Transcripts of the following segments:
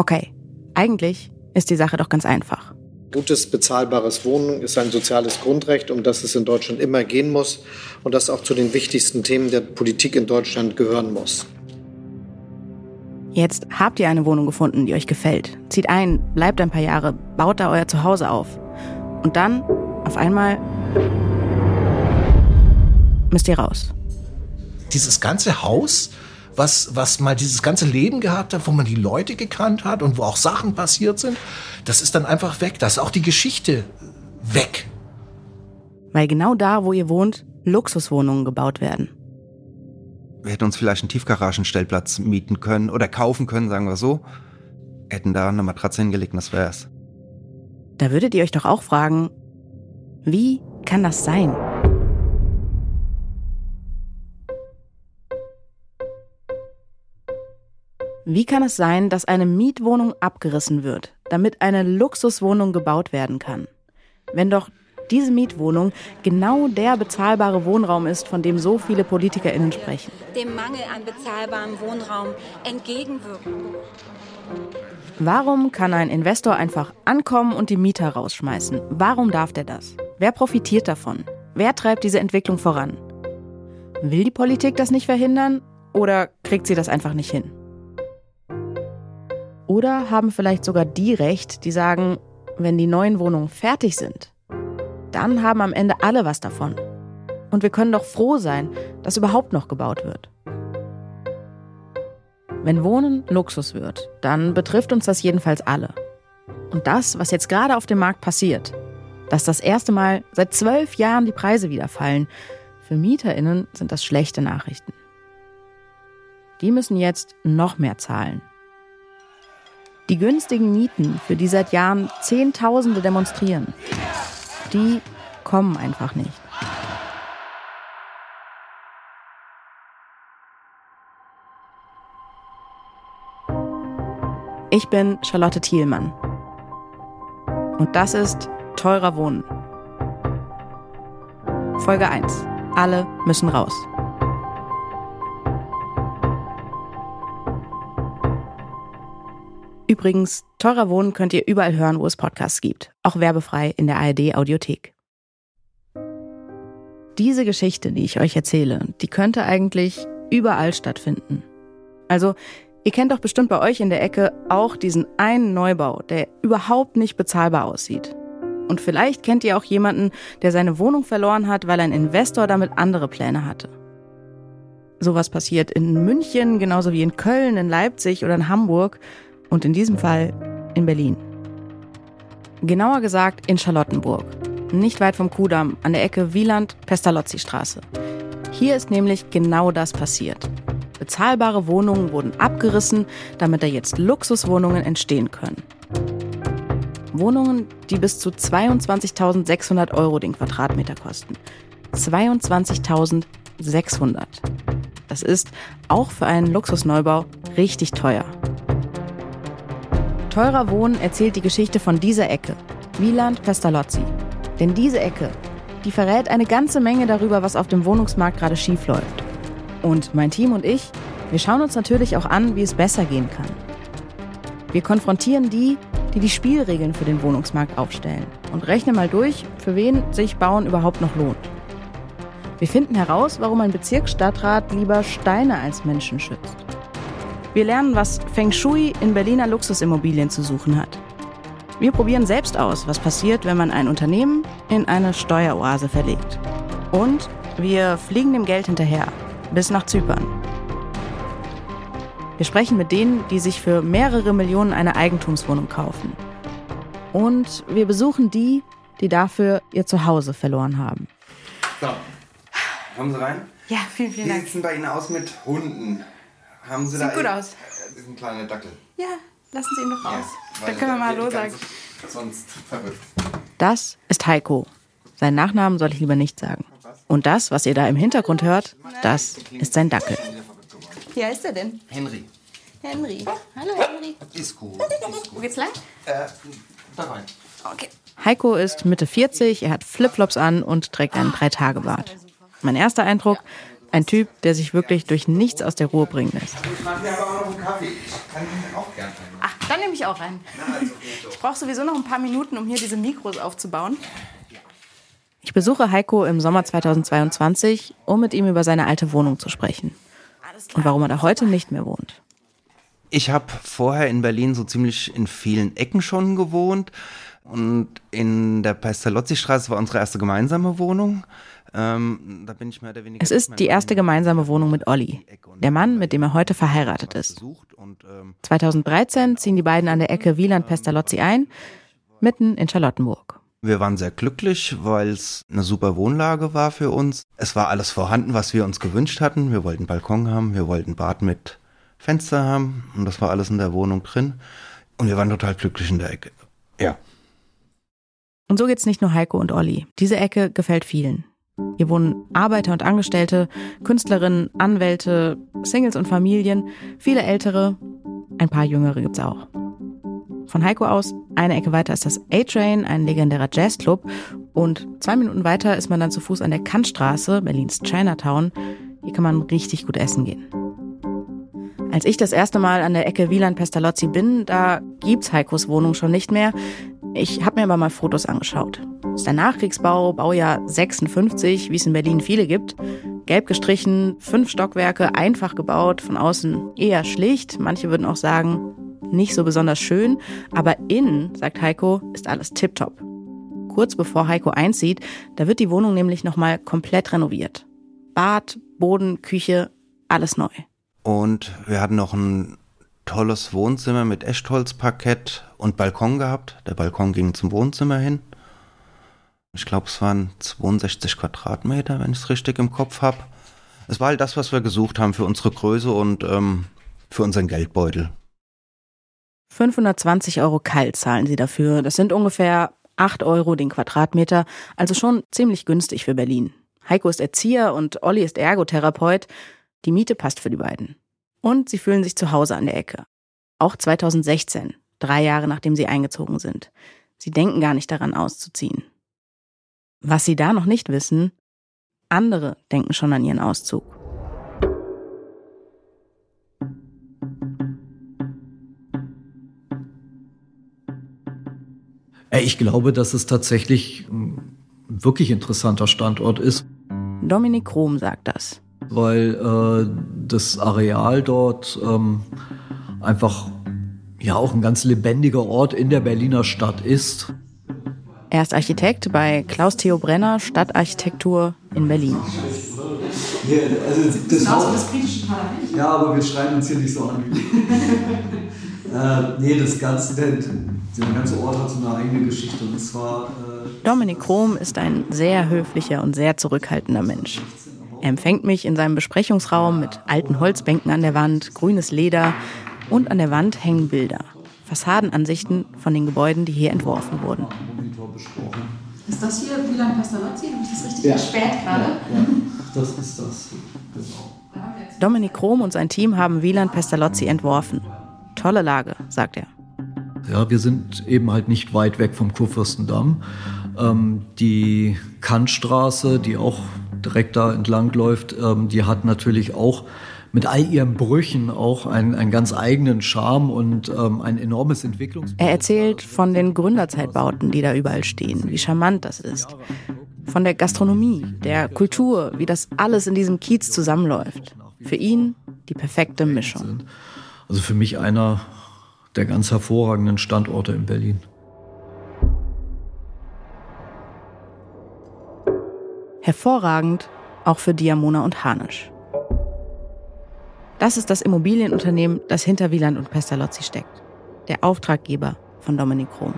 Okay, eigentlich ist die Sache doch ganz einfach. Gutes, bezahlbares Wohnen ist ein soziales Grundrecht, um das es in Deutschland immer gehen muss und das auch zu den wichtigsten Themen der Politik in Deutschland gehören muss. Jetzt habt ihr eine Wohnung gefunden, die euch gefällt. Zieht ein, bleibt ein paar Jahre, baut da euer Zuhause auf. Und dann, auf einmal, müsst ihr raus. Dieses ganze Haus, was, was mal dieses ganze Leben gehabt hat, wo man die Leute gekannt hat und wo auch Sachen passiert sind, das ist dann einfach weg. Da ist auch die Geschichte weg. Weil genau da, wo ihr wohnt, Luxuswohnungen gebaut werden. Wir hätten uns vielleicht einen Tiefgaragenstellplatz mieten können oder kaufen können, sagen wir so. Hätten da eine Matratze hingelegt und das wär's. Da würdet ihr euch doch auch fragen, wie kann das sein? Wie kann es sein, dass eine Mietwohnung abgerissen wird, damit eine Luxuswohnung gebaut werden kann? Wenn doch diese Mietwohnung genau der bezahlbare Wohnraum ist, von dem so viele PolitikerInnen sprechen. Dem Mangel an bezahlbarem Wohnraum entgegenwirken. Warum kann ein Investor einfach ankommen und die Mieter rausschmeißen? Warum darf der das? Wer profitiert davon? Wer treibt diese Entwicklung voran? Will die Politik das nicht verhindern oder kriegt sie das einfach nicht hin? Oder haben vielleicht sogar die recht, die sagen, wenn die neuen Wohnungen fertig sind, dann haben am Ende alle was davon. Und wir können doch froh sein, dass überhaupt noch gebaut wird. Wenn Wohnen Luxus wird, dann betrifft uns das jedenfalls alle. Und das, was jetzt gerade auf dem Markt passiert, dass das erste Mal seit zwölf Jahren die Preise wieder fallen, für MieterInnen sind das schlechte Nachrichten. Die müssen jetzt noch mehr zahlen. Die günstigen Mieten, für die seit Jahren Zehntausende demonstrieren, die kommen einfach nicht. Ich bin Charlotte Thielmann. Und das ist Teurer Wohnen. Folge 1. Alle müssen raus. Übrigens, teurer Wohnen könnt ihr überall hören, wo es Podcasts gibt. Auch werbefrei in der ARD Audiothek. Diese Geschichte, die ich euch erzähle, die könnte eigentlich überall stattfinden. Also, ihr kennt doch bestimmt bei euch in der Ecke auch diesen einen Neubau, der überhaupt nicht bezahlbar aussieht. Und vielleicht kennt ihr auch jemanden, der seine Wohnung verloren hat, weil ein Investor damit andere Pläne hatte. Sowas passiert in München, genauso wie in Köln, in Leipzig oder in Hamburg und in diesem Fall in Berlin. Genauer gesagt in Charlottenburg, nicht weit vom Kudamm, an der Ecke Wieland-Pestalozzi-Straße. Hier ist nämlich genau das passiert. Bezahlbare Wohnungen wurden abgerissen, damit da jetzt Luxuswohnungen entstehen können. Wohnungen, die bis zu 22.600 Euro den Quadratmeter kosten. 22.600. Das ist auch für einen Luxusneubau richtig teuer. Teurer Wohnen erzählt die Geschichte von dieser Ecke, Wieland Pestalozzi. Denn diese Ecke, die verrät eine ganze Menge darüber, was auf dem Wohnungsmarkt gerade schief läuft. Und mein Team und ich, wir schauen uns natürlich auch an, wie es besser gehen kann. Wir konfrontieren die, die die Spielregeln für den Wohnungsmarkt aufstellen und rechnen mal durch, für wen sich Bauen überhaupt noch lohnt. Wir finden heraus, warum ein Bezirksstadtrat lieber Steine als Menschen schützt. Wir lernen, was Feng Shui in Berliner Luxusimmobilien zu suchen hat. Wir probieren selbst aus, was passiert, wenn man ein Unternehmen in eine Steueroase verlegt. Und wir fliegen dem Geld hinterher, bis nach Zypern. Wir sprechen mit denen, die sich für mehrere Millionen eine Eigentumswohnung kaufen. Und wir besuchen die, die dafür ihr Zuhause verloren haben. So, kommen Sie rein? Ja, vielen, vielen Wie Dank. sieht's denn bei Ihnen aus mit Hunden? Haben Sie Sieht da gut eh- aus. Äh, Das ist ein kleiner Dackel. Ja, lassen Sie ihn doch raus. Ja, Dann weil können wir mal Hallo sagen. Sonst verrückt. Das ist Heiko. Seinen Nachnamen soll ich lieber nicht sagen. Und das, was ihr da im Hintergrund hört, das ist sein Dackel. Wie heißt er denn? Henry. Henry. Hallo Henry. Ist gut. Ist Wo geht's lang? Äh, da rein. Okay. Heiko ist Mitte 40, er hat Flipflops an und trägt einen Dreitagebart. Mein erster Eindruck, ein Typ, der sich wirklich durch nichts aus der Ruhe bringen lässt. Ich mache mir aber auch noch einen Kaffee. Ich kann Ihnen auch gerne einen. Ach, Dann nehme ich auch rein. Ich brauche sowieso noch ein paar Minuten, um hier diese Mikros aufzubauen. Ich besuche Heiko im Sommer 2022, um mit ihm über seine alte Wohnung zu sprechen. Und warum er da heute nicht mehr wohnt. Ich habe vorher in Berlin so ziemlich in vielen Ecken schon gewohnt. Und in der Pestalozzi-Straße war unsere erste gemeinsame Wohnung. Ähm, Es ist die erste gemeinsame Wohnung mit Olli, der Mann, mit dem er heute verheiratet ist. besucht und ähm, 2013 ziehen die beiden an der Ecke Wieland-Pestalozzi ein, mitten in Charlottenburg. wir waren sehr glücklich, weil es eine super Wohnlage war für uns. Es war alles vorhanden, was wir uns gewünscht hatten. Wir wollten Balkon haben, wir wollten Bad mit Fenster haben und das war alles in der Wohnung drin. Und wir waren total glücklich in der Ecke. Ja. Und so geht's nicht nur Heiko und Olli. Diese Ecke gefällt vielen. Hier wohnen Arbeiter und Angestellte, Künstlerinnen, Anwälte, Singles und Familien, viele ältere, ein paar jüngere gibt's auch. Von Heiko aus, eine Ecke weiter ist das A-Train, ein legendärer Jazzclub. Und zwei Minuten weiter ist man dann zu Fuß an der Kantstraße, Berlins Chinatown. Hier kann man richtig gut essen gehen. Als ich das erste Mal an der Ecke Wieland-Pestalozzi bin, da gibt's Heikos Wohnung schon nicht mehr. Ich habe mir aber mal Fotos angeschaut. Ist der Nachkriegsbau, Baujahr 56, wie es in Berlin viele gibt. Gelb gestrichen, fünf Stockwerke, einfach gebaut, von außen eher schlicht. Manche würden auch sagen, nicht so besonders schön. Aber innen, sagt Heiko, ist alles tipptopp. Kurz bevor Heiko einzieht, da wird die Wohnung nämlich nochmal komplett renoviert. Bad, Boden, Küche, alles neu. Und wir hatten noch ein tolles Wohnzimmer mit Echtholzparkett und Balkon gehabt. Der Balkon ging zum Wohnzimmer hin. Ich glaube, es waren 62 Quadratmeter, wenn ich es richtig im Kopf habe. Es war halt das, was wir gesucht haben für unsere Größe und ähm, für unseren Geldbeutel. 520 Euro kalt zahlen sie dafür. Das sind ungefähr 8 Euro den Quadratmeter, also schon ziemlich günstig für Berlin. Heiko ist Erzieher und Olli ist Ergotherapeut. Die Miete passt für die beiden. Und sie fühlen sich zu Hause an der Ecke. Auch 2016, drei Jahre nachdem sie eingezogen sind. Sie denken gar nicht daran auszuziehen. Was sie da noch nicht wissen, andere denken schon an ihren Auszug. Ey, Ich glaube, dass es tatsächlich ein wirklich interessanter Standort ist, Dominik Krom sagt das. weil äh, das Areal dort ähm, einfach ja auch ein ganz lebendiger Ort in der Berliner Stadt ist. Er ist Architekt bei Klaus Theo Brenner Stadtarchitektur in Berlin. Nee, also das Haus des britischen Parlaments. Ja, aber wir schreiben uns hier nicht so an. äh, nee, das ganze, der, der ganze Ort hat so eine eigene Geschichte. Und zwar. Äh, Dominik Krom ist ein sehr höflicher und sehr zurückhaltender Mensch. Er empfängt mich in seinem Besprechungsraum mit alten Holzbänken an der Wand, grünes Leder und an der Wand hängen Bilder. Fassadenansichten von den Gebäuden, die hier entworfen wurden. Ist das hier Wieland Pestalozzi? Habe ich das richtig Ja. gespäht gerade? Ja, das ist das. Genau. Dominik Krom und sein Team haben Wieland Pestalozzi entworfen. Tolle Lage, sagt er. Ja, wir sind eben halt nicht weit weg vom Kurfürstendamm. Ähm, die Kantstraße, die auch direkt da entlang läuft, ähm, die hat natürlich auch mit all ihren Brüchen auch einen, einen ganz eigenen Charme und ähm, ein enormes Entwicklungs. Er erzählt von den Gründerzeitbauten, die da überall stehen, wie charmant das ist. Von der Gastronomie, der Kultur, wie das alles in diesem Kiez zusammenläuft. Für ihn die perfekte Mischung. Also für mich einer der ganz hervorragenden Standorte in Berlin. Hervorragend auch für Diamona und Harnisch. Das ist das Immobilienunternehmen, das hinter Wieland und Pestalozzi steckt. Der Auftraggeber von Dominik Krom.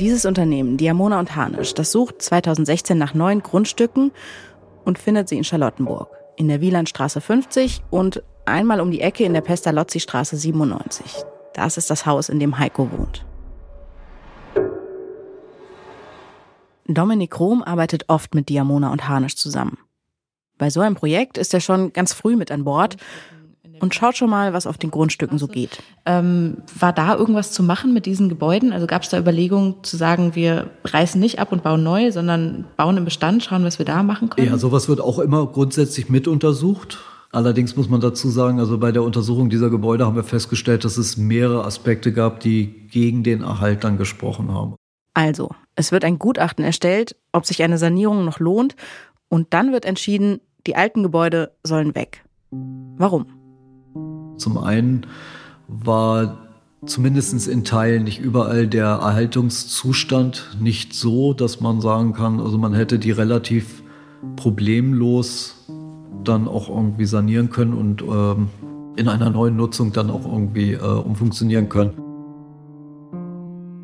Dieses Unternehmen, Diamona und Harnisch, das sucht 2016 nach neuen Grundstücken und findet sie in Charlottenburg, in der Wielandstraße 50 und einmal um die Ecke in der Pestalozzi-Straße 97. Das ist das Haus, in dem Heiko wohnt. Dominik Krom arbeitet oft mit Diamona und Harnisch zusammen. Bei so einem Projekt ist er schon ganz früh mit an Bord und schaut schon mal, was auf den Grundstücken so geht. Ähm, war da irgendwas zu machen mit diesen Gebäuden? Also gab es da Überlegungen zu sagen, wir reißen nicht ab und bauen neu, sondern bauen im Bestand, schauen, was wir da machen können? Ja, sowas wird auch immer grundsätzlich mit untersucht. Allerdings muss man dazu sagen, also bei der Untersuchung dieser Gebäude haben wir festgestellt, dass es mehrere Aspekte gab, die gegen den Erhalt dann gesprochen haben. Also, es wird ein Gutachten erstellt, ob sich eine Sanierung noch lohnt, und dann wird entschieden, die alten Gebäude sollen weg. Warum? Zum einen war zumindest in Teilen nicht überall der Erhaltungszustand nicht so, dass man sagen kann, also man hätte die relativ problemlos dann auch irgendwie sanieren können und ähm, in einer neuen Nutzung dann auch irgendwie äh, umfunktionieren können.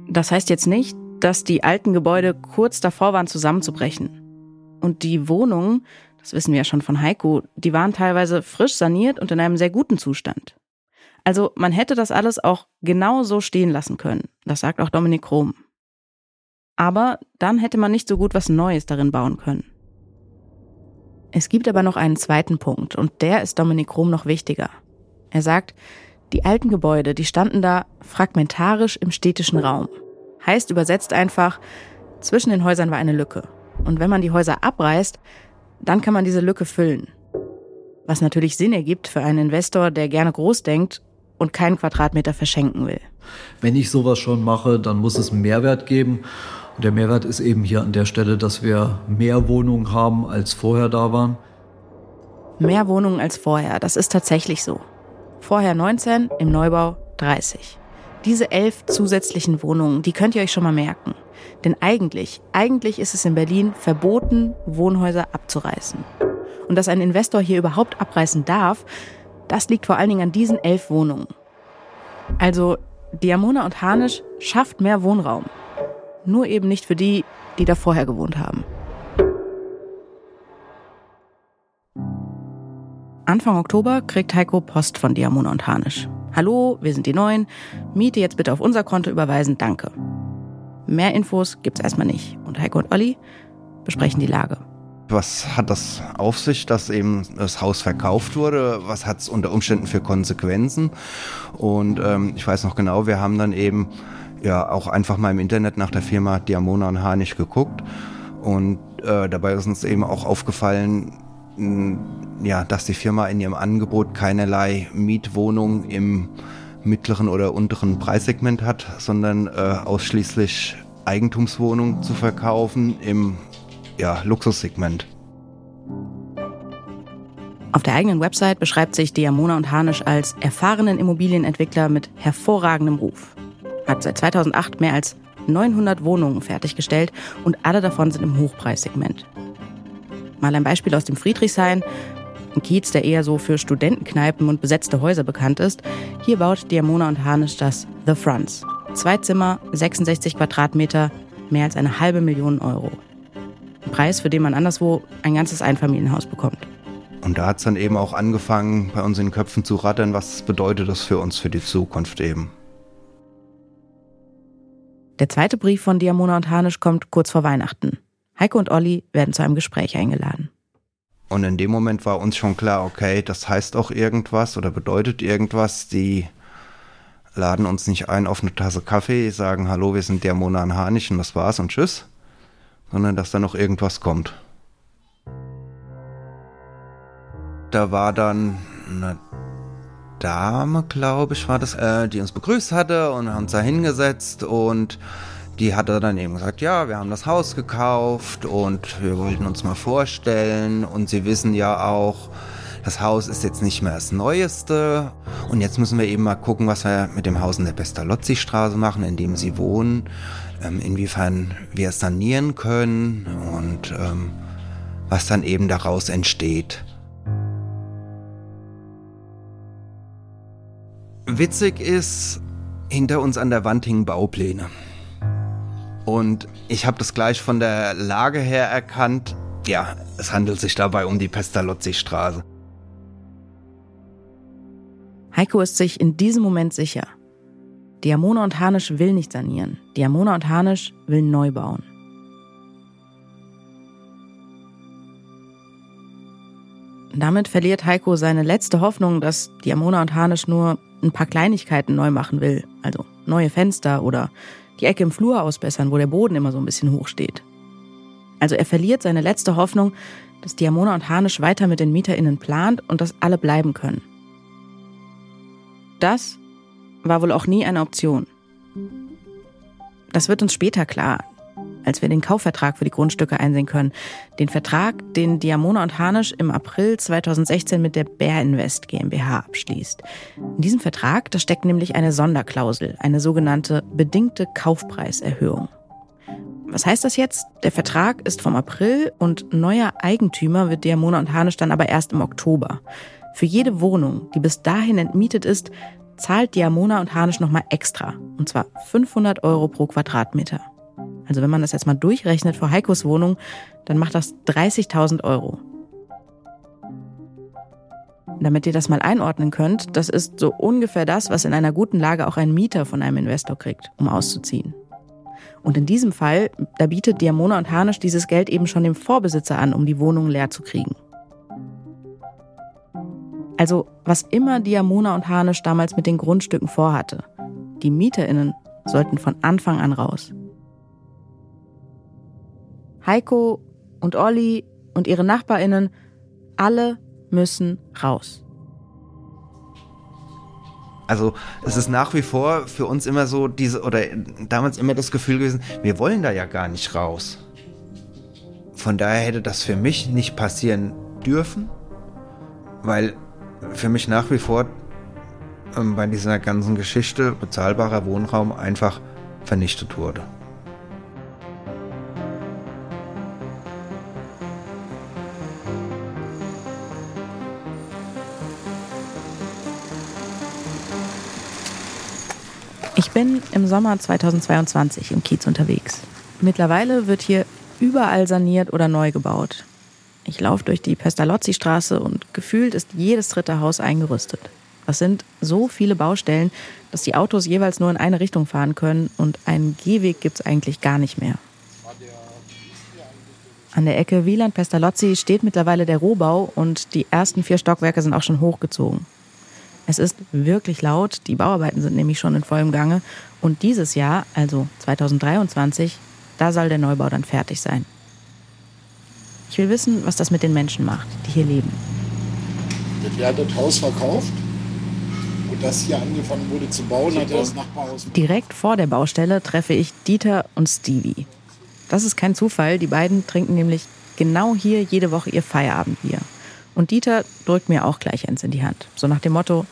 Das heißt jetzt nicht, dass die alten Gebäude kurz davor waren zusammenzubrechen. Und die Wohnungen, das wissen wir ja schon von Heiko, die waren teilweise frisch saniert und in einem sehr guten Zustand. Also man hätte das alles auch genau so stehen lassen können. Das sagt auch Dominik Krom. Aber dann hätte man nicht so gut was Neues darin bauen können. Es gibt aber noch einen zweiten Punkt und der ist Dominik Rom noch wichtiger. Er sagt, die alten Gebäude, die standen da fragmentarisch im städtischen Raum. Heißt übersetzt einfach, zwischen den Häusern war eine Lücke. Und wenn man die Häuser abreißt, dann kann man diese Lücke füllen. Was natürlich Sinn ergibt für einen Investor, der gerne groß denkt und keinen Quadratmeter verschenken will. Wenn ich sowas schon mache, dann muss es einen Mehrwert geben. Und der Mehrwert ist eben hier an der Stelle, dass wir mehr Wohnungen haben, als vorher da waren. Mehr Wohnungen als vorher, das ist tatsächlich so. Vorher 19, im Neubau 30. Diese elf zusätzlichen Wohnungen, die könnt ihr euch schon mal merken. Denn eigentlich, eigentlich ist es in Berlin verboten, Wohnhäuser abzureißen. Und dass ein Investor hier überhaupt abreißen darf, das liegt vor allen Dingen an diesen elf Wohnungen. Also Diamona und Harnisch schafft mehr Wohnraum. Nur eben nicht für die, die da vorher gewohnt haben. Anfang Oktober kriegt Heiko Post von Diamona und Harnisch. Hallo, wir sind die Neuen. Miete jetzt bitte auf unser Konto überweisen, danke. Mehr Infos gibt's erstmal nicht. Und Heiko und Olli besprechen die Lage. Was hat das auf sich, dass eben das Haus verkauft wurde? Was hat es unter Umständen für Konsequenzen? Und ähm, ich weiß noch genau, wir haben dann eben ja auch einfach mal im Internet nach der Firma Diamona und Harnisch geguckt. Und äh, dabei ist uns eben auch aufgefallen, mh, ja, dass die Firma in ihrem Angebot keinerlei Mietwohnung im mittleren oder unteren Preissegment hat, sondern äh, ausschließlich Eigentumswohnungen zu verkaufen im ja, Luxussegment. Auf der eigenen Website beschreibt sich Diamona und Harnisch als erfahrenen Immobilienentwickler mit hervorragendem Ruf hat seit 2008 mehr als 900 Wohnungen fertiggestellt und alle davon sind im Hochpreissegment. Mal ein Beispiel aus dem Friedrichshain, ein Kiez, der eher so für Studentenkneipen und besetzte Häuser bekannt ist. Hier baut Diamona und Harnisch das The Fronts. Zwei Zimmer, 66 Quadratmeter, mehr als eine halbe Million Euro. Ein Preis, für den man anderswo ein ganzes Einfamilienhaus bekommt. Und da hat es dann eben auch angefangen, bei uns in den Köpfen zu rattern, was bedeutet das für uns für die Zukunft eben. Der zweite Brief von Diamona und Hanisch kommt kurz vor Weihnachten. Heiko und Olli werden zu einem Gespräch eingeladen. Und in dem Moment war uns schon klar, okay, das heißt auch irgendwas oder bedeutet irgendwas. Die laden uns nicht ein auf eine Tasse Kaffee, sagen, hallo, wir sind Diamona und Hanisch und das war's und tschüss, sondern dass da noch irgendwas kommt. Da war dann eine Dame, glaube ich, war das, äh, die uns begrüßt hatte und haben uns da hingesetzt und die hatte dann eben gesagt, ja, wir haben das Haus gekauft und wir wollten uns mal vorstellen und sie wissen ja auch, das Haus ist jetzt nicht mehr das Neueste und jetzt müssen wir eben mal gucken, was wir mit dem Haus in der Pestalozzi-Straße machen, in dem sie wohnen, ähm, inwiefern wir es sanieren können und ähm, was dann eben daraus entsteht. Witzig ist, hinter uns an der Wand hingen Baupläne. Und ich habe das gleich von der Lage her erkannt. Ja, es handelt sich dabei um die Pestalozzi-Straße. Heiko ist sich in diesem Moment sicher. Diamona und Harnisch will nicht sanieren. Diamona und Harnisch will neu bauen. Damit verliert Heiko seine letzte Hoffnung, dass Diamona und Harnisch nur ein paar Kleinigkeiten neu machen will, also neue Fenster oder die Ecke im Flur ausbessern, wo der Boden immer so ein bisschen hoch steht. Also er verliert seine letzte Hoffnung, dass Diamona und Hanisch weiter mit den MieterInnen plant und dass alle bleiben können. Das war wohl auch nie eine Option. Das wird uns später klar, als wir den Kaufvertrag für die Grundstücke einsehen können. Den Vertrag, den Diamona und Hanisch im April 2016 mit der Bär Invest GmbH abschließt. In diesem Vertrag, da steckt nämlich eine Sonderklausel, eine sogenannte bedingte Kaufpreiserhöhung. Was heißt das jetzt? Der Vertrag ist vom April und neuer Eigentümer wird Diamona und Hanisch dann aber erst im Oktober. Für jede Wohnung, die bis dahin entmietet ist, zahlt Diamona und Hanisch nochmal extra. Und zwar 500 Euro pro Quadratmeter. Also wenn man das jetzt mal durchrechnet für Heikos Wohnung, dann macht das 30.000 Euro. Damit ihr das mal einordnen könnt, das ist so ungefähr das, was in einer guten Lage auch ein Mieter von einem Investor kriegt, um auszuziehen. Und in diesem Fall, da bietet Diamona und Harnisch dieses Geld eben schon dem Vorbesitzer an, um die Wohnung leer zu kriegen. Also, was immer Diamona und Harnisch damals mit den Grundstücken vorhatte, die MieterInnen sollten von Anfang an raus. Heiko und Olli und ihre NachbarInnen, alle müssen raus. Also es ist nach wie vor für uns immer so diese oder damals immer das Gefühl gewesen, wir wollen da ja gar nicht raus. Von daher hätte das für mich nicht passieren dürfen, weil für mich nach wie vor ähm, bei dieser ganzen Geschichte bezahlbarer Wohnraum einfach vernichtet wurde. Ich bin im Sommer 2022 im Kiez unterwegs. Mittlerweile wird hier überall saniert oder neu gebaut. Ich laufe durch die Pestalozzi-Straße und gefühlt ist jedes dritte Haus eingerüstet. Das sind so viele Baustellen, dass die Autos jeweils nur in eine Richtung fahren können und einen Gehweg gibt es eigentlich gar nicht mehr. An der Ecke Wieland-Pestalozzi steht mittlerweile der Rohbau und die ersten vier Stockwerke sind auch schon hochgezogen. Es ist wirklich laut, die Bauarbeiten sind nämlich schon in vollem Gange und dieses Jahr, also 2023, da soll der Neubau dann fertig sein. Ich will wissen, was das mit den Menschen macht, die hier leben. Der hat das Haus verkauft und das hier angefangen wurde zu bauen, hat das Nachbarhaus. Direkt vor der Baustelle treffe ich Dieter und Stevie. Das ist kein Zufall, die beiden trinken nämlich genau hier jede Woche ihr Feierabendbier. Und Dieter drückt mir auch gleich eins in die Hand. So nach dem Motto,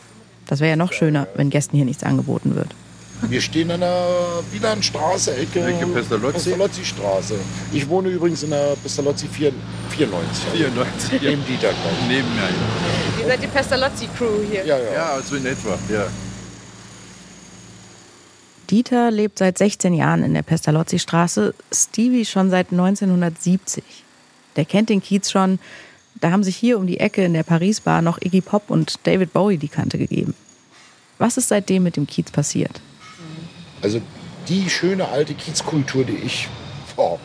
das wäre ja noch schöner, wenn Gästen hier nichts angeboten wird. Wir stehen an der Wielandstraße, Ecke, Ecke Pestalozzi. Pestalozzi Straße. Ich wohne übrigens in der Pestalozzi 94. 94. Neben Dieter. Neben mir. Ja. Ihr seid die Pestalozzi-Crew hier. Ja, ja. Ja, also in etwa, ja. Dieter lebt seit 16 Jahren in der Pestalozzi-Straße, Stevie schon seit 1970. Der kennt den Kiez schon, da haben sich hier um die Ecke in der Paris-Bar noch Iggy Pop und David Bowie die Kante gegeben. Was ist seitdem mit dem Kiez passiert? Also die schöne alte Kiezkultur, die ich oh,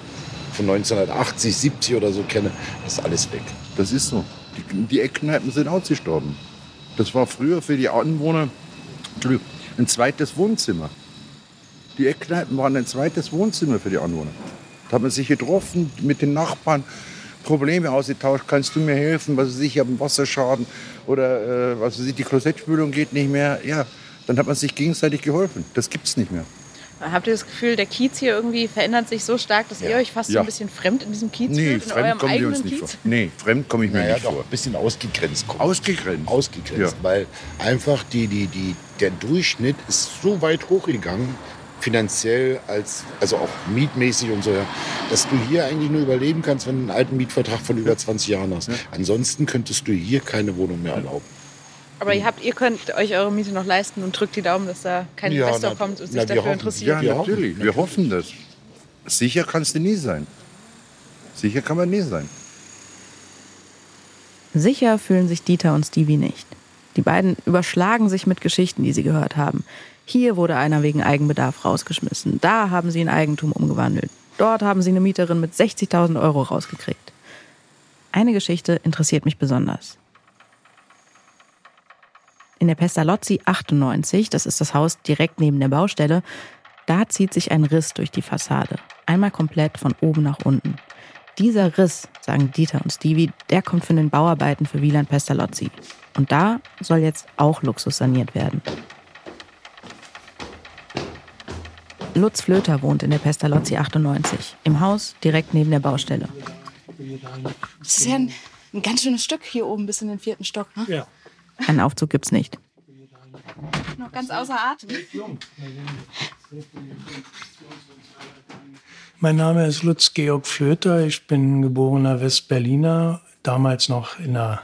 von 1980, 70 oder so kenne, ist alles weg. Das ist so. Die, die Eckkneipen sind ausgestorben. Das war früher für die Anwohner ein zweites Wohnzimmer. Die Eckkneipen waren ein zweites Wohnzimmer für die Anwohner. Da hat man sich getroffen mit den Nachbarn, Probleme ausgetauscht. Kannst du mir helfen? Was weiß ich, ich habe einen Wasserschaden oder äh, was weiß ich, die Klosettspülung geht nicht mehr. Ja, dann hat man sich gegenseitig geholfen. Das gibt es nicht mehr. Habt ihr das Gefühl, der Kiez hier irgendwie verändert sich so stark, dass ja. ihr euch fast ja. so ein bisschen fremd in diesem Kiez nee, fühlt? In fremd kommen wir uns nicht Kiez? vor. Nee, fremd komme ich mir naja, nicht vor. Ein bisschen ausgegrenzt. Kommt. Ausgegrenzt? Ausgegrenzt, ja. weil einfach die, die, die, der Durchschnitt ist so weit hochgegangen, finanziell als also auch mietmäßig und so, ja, dass du hier eigentlich nur überleben kannst, wenn du einen alten Mietvertrag von über 20 Jahren hast. Ja. Ansonsten könntest du hier keine Wohnung mehr erlauben. Aber ihr, habt, ihr könnt euch eure Miete noch leisten und drückt die Daumen, dass da kein ja, Investor na, kommt und sich na, dafür hoffen, interessiert. Ja, natürlich. Wir hoffen das. Sicher kannst du nie sein. Sicher kann man nie sein. Sicher fühlen sich Dieter und Stevie nicht. Die beiden überschlagen sich mit Geschichten, die sie gehört haben. Hier wurde einer wegen Eigenbedarf rausgeschmissen. Da haben sie ein Eigentum umgewandelt. Dort haben sie eine Mieterin mit 60.000 Euro rausgekriegt. Eine Geschichte interessiert mich besonders. In der Pestalozzi 98, das ist das Haus direkt neben der Baustelle, da zieht sich ein Riss durch die Fassade. Einmal komplett von oben nach unten. Dieser Riss, sagen Dieter und Stevie, der kommt von den Bauarbeiten für Wieland Pestalozzi. Und da soll jetzt auch Luxus saniert werden. Lutz Flöter wohnt in der Pestalozzi 98, im Haus direkt neben der Baustelle. Das ist ja ein, ein ganz schönes Stück hier oben bis in den vierten Stock. Ne? Ja. Einen Aufzug gibt's nicht. Noch ganz außer Atem. Mein Name ist Lutz Georg Flöter. Ich bin geborener Westberliner. Damals noch in der,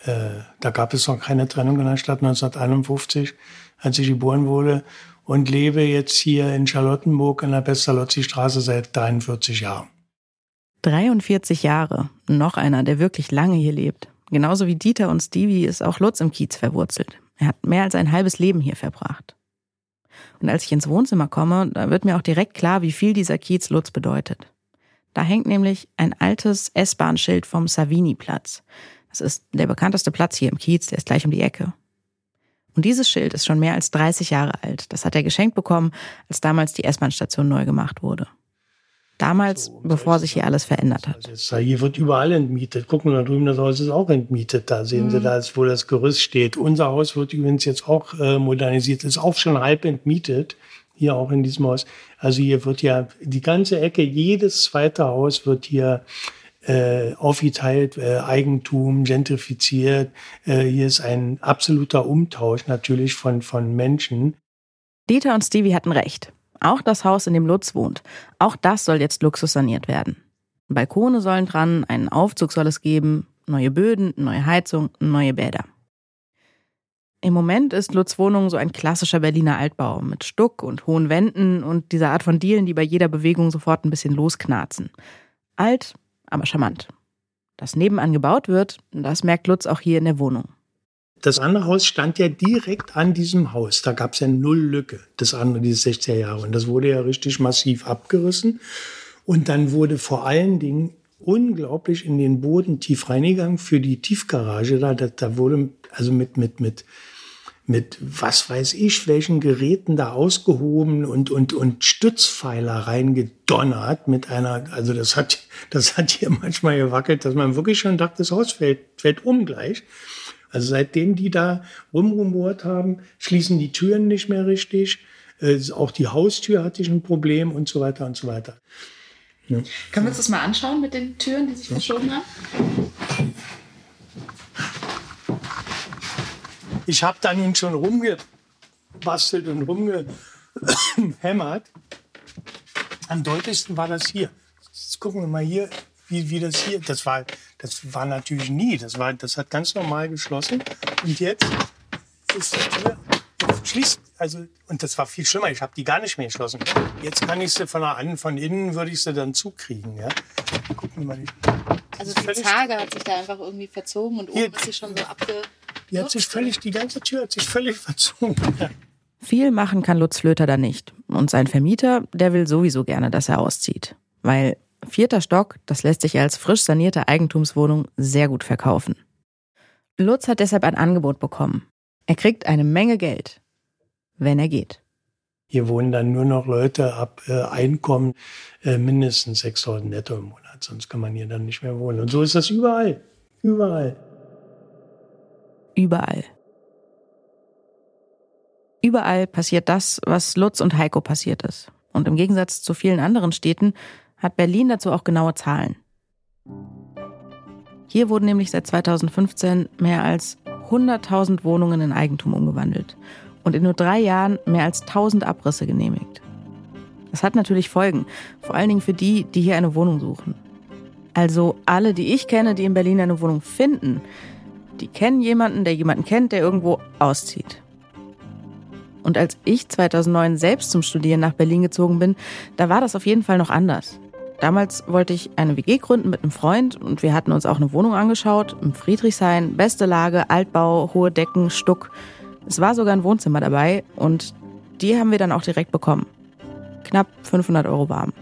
äh, da gab es noch keine Trennung in der Stadt 1951, als ich geboren wurde. Und lebe jetzt hier in Charlottenburg in der Pestalozzi-Straße seit 43 Jahren. 43 Jahre. Noch einer, der wirklich lange hier lebt. Genauso wie Dieter und Stevie ist auch Lutz im Kiez verwurzelt. Er hat mehr als ein halbes Leben hier verbracht. Und als ich ins Wohnzimmer komme, da wird mir auch direkt klar, wie viel dieser Kiez Lutz bedeutet. Da hängt nämlich ein altes S-Bahn-Schild vom Savini-Platz. Das ist der bekannteste Platz hier im Kiez, der ist gleich um die Ecke. Und dieses Schild ist schon mehr als 30 Jahre alt. Das hat er geschenkt bekommen, als damals die S-Bahn-Station neu gemacht wurde. Damals, so, bevor sich hier alles verändert hat. Also hier wird überall entmietet. Gucken wir da drüben, das Haus ist auch entmietet. Da sehen mhm. Sie da, wo das Gerüst steht. Unser Haus wird übrigens jetzt auch äh, modernisiert, ist auch schon halb entmietet. Hier auch in diesem Haus. Also hier wird ja die ganze Ecke, jedes zweite Haus wird hier äh, aufgeteilt, äh, Eigentum, gentrifiziert. Äh, hier ist ein absoluter Umtausch natürlich von, von Menschen. Dieter und Stevie hatten recht. Auch das Haus, in dem Lutz wohnt, auch das soll jetzt luxussaniert werden. Balkone sollen dran, einen Aufzug soll es geben, neue Böden, neue Heizung, neue Bäder. Im Moment ist Lutz Wohnung so ein klassischer Berliner Altbau mit Stuck und hohen Wänden und dieser Art von Dielen, die bei jeder Bewegung sofort ein bisschen losknarzen. Alt, aber charmant. Dass nebenan gebaut wird, das merkt Lutz auch hier in der Wohnung. Das andere Haus stand ja direkt an diesem Haus. Da gab es ja null Lücke, das andere, diese 60er Jahre. Und das wurde ja richtig massiv abgerissen. Und dann wurde vor allen Dingen unglaublich in den Boden tief reingegangen für die Tiefgarage. Da, da, wurde also mit, mit, mit, mit was weiß ich, welchen Geräten da ausgehoben und, und, und Stützpfeiler reingedonnert mit einer, also das hat, das hat hier manchmal gewackelt, dass man wirklich schon dachte, das Haus fällt, fällt um gleich. Also seitdem die da rumrumort haben, schließen die Türen nicht mehr richtig. Äh, auch die Haustür hatte ich ein Problem und so weiter und so weiter. Ja. Können wir uns das mal anschauen mit den Türen, die sich verschoben haben? Ich habe da nun schon rumgebastelt und rumgehämmert. Am deutlichsten war das hier. Jetzt gucken wir mal hier wie, wie das hier, das war, das war natürlich nie, das war, das hat ganz normal geschlossen. Und jetzt ist die Tür, schließt, also, und das war viel schlimmer, ich habe die gar nicht mehr geschlossen. Jetzt kann ich sie von, an, von innen, würde ich sie dann zukriegen, ja. Gucken wir mal. Also die Tage hat sich da einfach irgendwie verzogen und oben hier, ist sie schon so abge... Die hat sich völlig, die ganze Tür hat sich völlig verzogen. Viel machen kann Lutz Flöter da nicht. Und sein Vermieter, der will sowieso gerne, dass er auszieht. Weil Vierter Stock, das lässt sich als frisch sanierte Eigentumswohnung sehr gut verkaufen. Lutz hat deshalb ein Angebot bekommen. Er kriegt eine Menge Geld, wenn er geht. Hier wohnen dann nur noch Leute ab äh, Einkommen äh, mindestens 6.000 netto im Monat, sonst kann man hier dann nicht mehr wohnen. Und so ist das überall. Überall. Überall. Überall passiert das, was Lutz und Heiko passiert ist. Und im Gegensatz zu vielen anderen Städten hat Berlin dazu auch genaue Zahlen. Hier wurden nämlich seit 2015 mehr als 100.000 Wohnungen in Eigentum umgewandelt und in nur drei Jahren mehr als 1000 Abrisse genehmigt. Das hat natürlich Folgen, vor allen Dingen für die, die hier eine Wohnung suchen. Also alle, die ich kenne, die in Berlin eine Wohnung finden, die kennen jemanden, der jemanden kennt, der irgendwo auszieht. Und als ich 2009 selbst zum Studieren nach Berlin gezogen bin, da war das auf jeden Fall noch anders. Damals wollte ich eine WG gründen mit einem Freund und wir hatten uns auch eine Wohnung angeschaut im Friedrichshain, beste Lage, Altbau, hohe Decken, Stuck. Es war sogar ein Wohnzimmer dabei und die haben wir dann auch direkt bekommen. Knapp 500 Euro warm.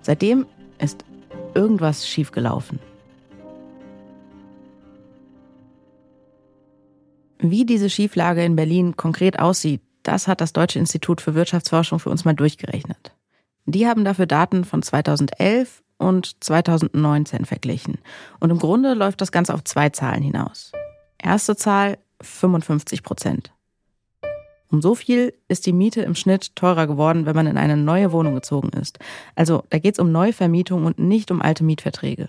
Seitdem ist irgendwas schiefgelaufen. Wie diese Schieflage in Berlin konkret aussieht, das hat das Deutsche Institut für Wirtschaftsforschung für uns mal durchgerechnet. Die haben dafür Daten von 2011 und 2019 verglichen. Und im Grunde läuft das Ganze auf zwei Zahlen hinaus. Erste Zahl 55 Prozent. Um so viel ist die Miete im Schnitt teurer geworden, wenn man in eine neue Wohnung gezogen ist. Also da geht es um Neuvermietung und nicht um alte Mietverträge.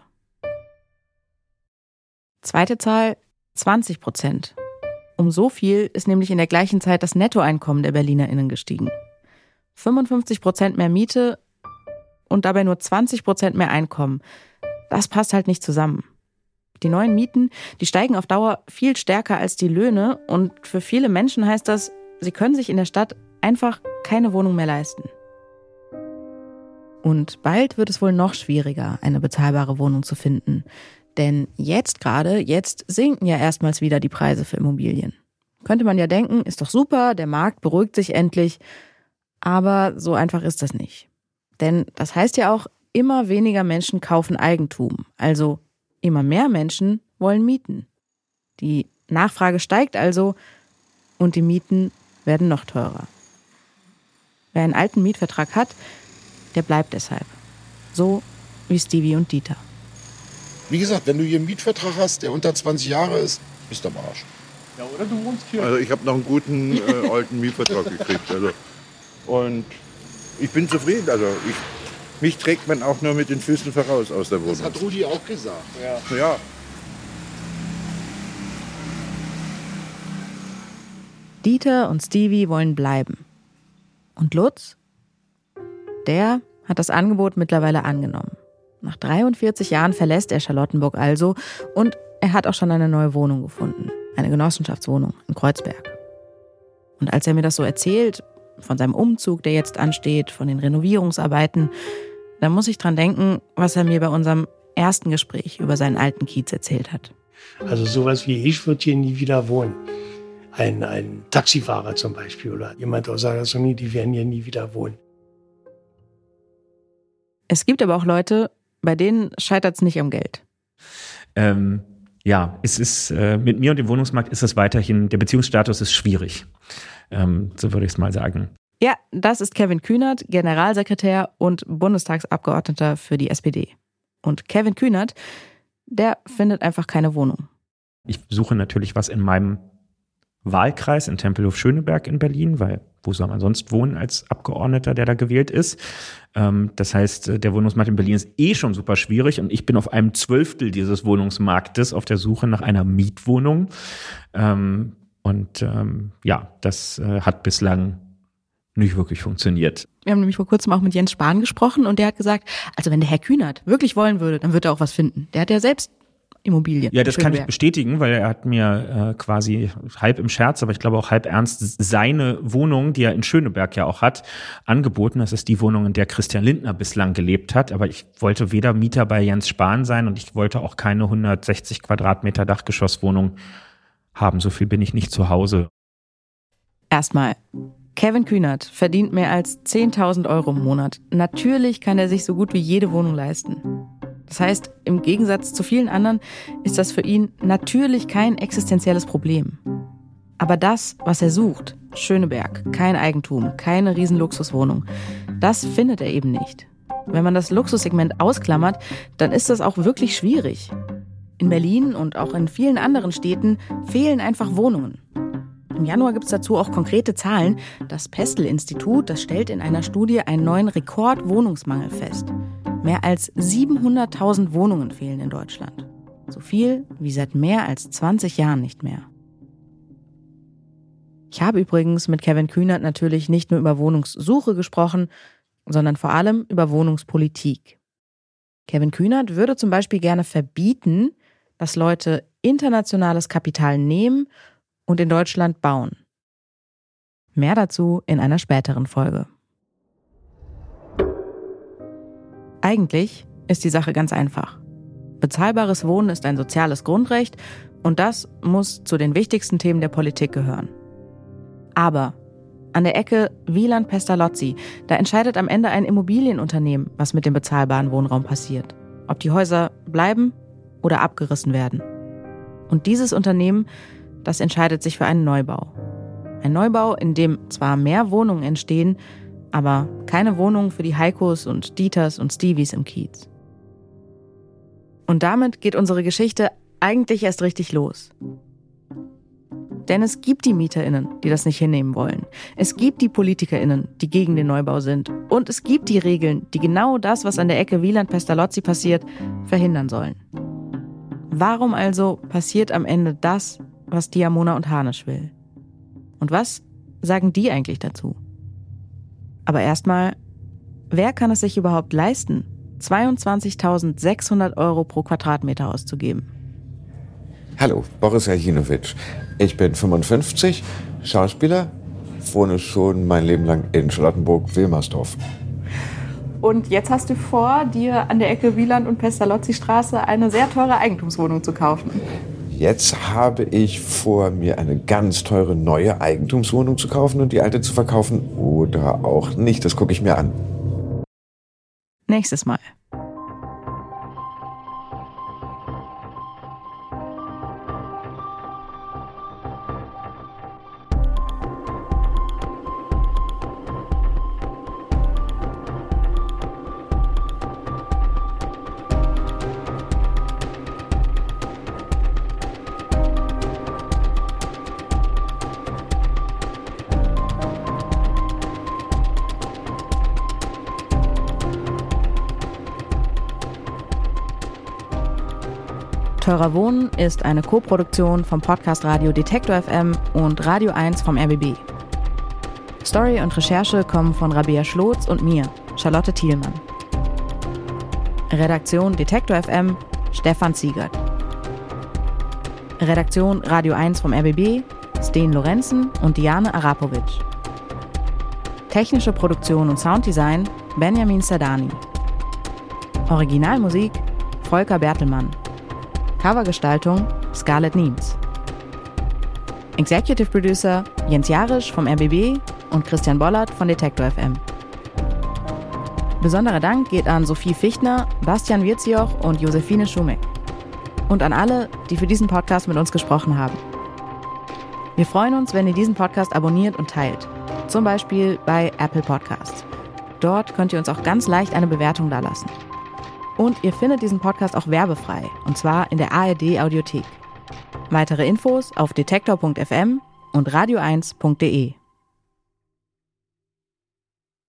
Zweite Zahl 20 Prozent. Um so viel ist nämlich in der gleichen Zeit das Nettoeinkommen der BerlinerInnen gestiegen. 55 Prozent mehr Miete und dabei nur 20 Prozent mehr Einkommen. Das passt halt nicht zusammen. Die neuen Mieten, die steigen auf Dauer viel stärker als die Löhne und für viele Menschen heißt das, sie können sich in der Stadt einfach keine Wohnung mehr leisten. Und bald wird es wohl noch schwieriger, eine bezahlbare Wohnung zu finden. Denn jetzt gerade, jetzt sinken ja erstmals wieder die Preise für Immobilien. Könnte man ja denken, ist doch super, der Markt beruhigt sich endlich. Aber so einfach ist das nicht. Denn das heißt ja auch, immer weniger Menschen kaufen Eigentum. Also immer mehr Menschen wollen mieten. Die Nachfrage steigt also und die Mieten werden noch teurer. Wer einen alten Mietvertrag hat, der bleibt deshalb. So wie Stevie und Dieter. Wie gesagt, wenn du hier einen Mietvertrag hast, der unter 20 Jahre ist, bist du am Arsch. Ja, oder du wohnst hier. Also ich habe noch einen guten äh, alten Mietvertrag gekriegt. Also. Und ich bin zufrieden. Also ich, mich trägt man auch nur mit den Füßen voraus aus der Wohnung. Das hat Rudi auch gesagt. Ja. ja. Dieter und Stevie wollen bleiben. Und Lutz? Der hat das Angebot mittlerweile angenommen. Nach 43 Jahren verlässt er Charlottenburg also und er hat auch schon eine neue Wohnung gefunden. Eine Genossenschaftswohnung in Kreuzberg. Und als er mir das so erzählt, von seinem Umzug, der jetzt ansteht, von den Renovierungsarbeiten, da muss ich dran denken, was er mir bei unserem ersten Gespräch über seinen alten Kiez erzählt hat. Also sowas wie ich würde hier nie wieder wohnen. Ein, ein Taxifahrer zum Beispiel oder jemand aus Sarasoni, die werden hier nie wieder wohnen. Es gibt aber auch Leute, bei denen scheitert es nicht am Geld. Ähm, ja, es ist äh, mit mir und dem Wohnungsmarkt ist es weiterhin, der Beziehungsstatus ist schwierig. Ähm, so würde ich es mal sagen. Ja, das ist Kevin Kühnert, Generalsekretär und Bundestagsabgeordneter für die SPD. Und Kevin Kühnert, der findet einfach keine Wohnung. Ich suche natürlich was in meinem Wahlkreis in Tempelhof-Schöneberg in Berlin, weil wo soll man sonst wohnen als Abgeordneter, der da gewählt ist? Ähm, das heißt, äh, der Wohnungsmarkt in Berlin ist eh schon super schwierig und ich bin auf einem Zwölftel dieses Wohnungsmarktes auf der Suche nach einer Mietwohnung. Ähm, und ähm, ja, das äh, hat bislang nicht wirklich funktioniert. Wir haben nämlich vor kurzem auch mit Jens Spahn gesprochen und der hat gesagt, also wenn der Herr Kühnert wirklich wollen würde, dann würde er auch was finden. Der hat ja selbst Immobilien. Ja, das kann ich bestätigen, weil er hat mir äh, quasi halb im Scherz, aber ich glaube auch halb ernst seine Wohnung, die er in Schöneberg ja auch hat, angeboten. Das ist die Wohnung, in der Christian Lindner bislang gelebt hat. Aber ich wollte weder Mieter bei Jens Spahn sein und ich wollte auch keine 160 Quadratmeter Dachgeschosswohnung haben. So viel bin ich nicht zu Hause. Erstmal. Kevin Kühnert verdient mehr als 10.000 Euro im Monat. Natürlich kann er sich so gut wie jede Wohnung leisten. Das heißt, im Gegensatz zu vielen anderen ist das für ihn natürlich kein existenzielles Problem. Aber das, was er sucht, Schöneberg, kein Eigentum, keine Riesenluxuswohnung, das findet er eben nicht. Wenn man das Luxussegment ausklammert, dann ist das auch wirklich schwierig. In Berlin und auch in vielen anderen Städten fehlen einfach Wohnungen. Im Januar gibt es dazu auch konkrete Zahlen. Das Pestel-Institut, das stellt in einer Studie einen neuen Rekordwohnungsmangel fest. Mehr als 700.000 Wohnungen fehlen in Deutschland. So viel wie seit mehr als 20 Jahren nicht mehr. Ich habe übrigens mit Kevin Kühnert natürlich nicht nur über Wohnungssuche gesprochen, sondern vor allem über Wohnungspolitik. Kevin Kühnert würde zum Beispiel gerne verbieten, dass Leute internationales Kapital nehmen und in Deutschland bauen. Mehr dazu in einer späteren Folge. Eigentlich ist die Sache ganz einfach. Bezahlbares Wohnen ist ein soziales Grundrecht und das muss zu den wichtigsten Themen der Politik gehören. Aber an der Ecke Wieland-Pestalozzi, da entscheidet am Ende ein Immobilienunternehmen, was mit dem bezahlbaren Wohnraum passiert. Ob die Häuser bleiben oder abgerissen werden. Und dieses Unternehmen, das entscheidet sich für einen Neubau. Ein Neubau, in dem zwar mehr Wohnungen entstehen, aber keine Wohnung für die Heikos und Dieters und Stevies im Kiez. Und damit geht unsere Geschichte eigentlich erst richtig los. Denn es gibt die MieterInnen, die das nicht hinnehmen wollen. Es gibt die PolitikerInnen, die gegen den Neubau sind. Und es gibt die Regeln, die genau das, was an der Ecke Wieland-Pestalozzi passiert, verhindern sollen. Warum also passiert am Ende das, was Diamona und Hanisch will? Und was sagen die eigentlich dazu? Aber erstmal, wer kann es sich überhaupt leisten, 22.600 Euro pro Quadratmeter auszugeben? Hallo, Boris Jajinovic. Ich bin 55, Schauspieler, wohne schon mein Leben lang in Charlottenburg-Wilmersdorf. Und jetzt hast du vor, dir an der Ecke Wieland und Pestalozzi-Straße eine sehr teure Eigentumswohnung zu kaufen. Jetzt habe ich vor, mir eine ganz teure neue Eigentumswohnung zu kaufen und die alte zu verkaufen oder auch nicht. Das gucke ich mir an. Nächstes Mal. Teurer Wohnen ist eine Koproduktion vom Podcast Radio Detektor FM und Radio 1 vom RBB. Story und Recherche kommen von Rabea Schlotz und mir, Charlotte Thielmann. Redaktion Detektor FM, Stefan Ziegert. Redaktion Radio 1 vom RBB, Sten Lorenzen und Diane Arapovic. Technische Produktion und Sounddesign Benjamin Sadani. Originalmusik Volker Bertelmann. Covergestaltung Scarlett Niens. Executive Producer Jens Jarisch vom RBB und Christian Bollert von Detektor FM. Besonderer Dank geht an Sophie Fichtner, Bastian Wirzioch und Josephine Schumeck. Und an alle, die für diesen Podcast mit uns gesprochen haben. Wir freuen uns, wenn ihr diesen Podcast abonniert und teilt. Zum Beispiel bei Apple Podcasts. Dort könnt ihr uns auch ganz leicht eine Bewertung dalassen. Und ihr findet diesen Podcast auch werbefrei, und zwar in der ARD Audiothek. Weitere Infos auf detektor.fm und radio1.de.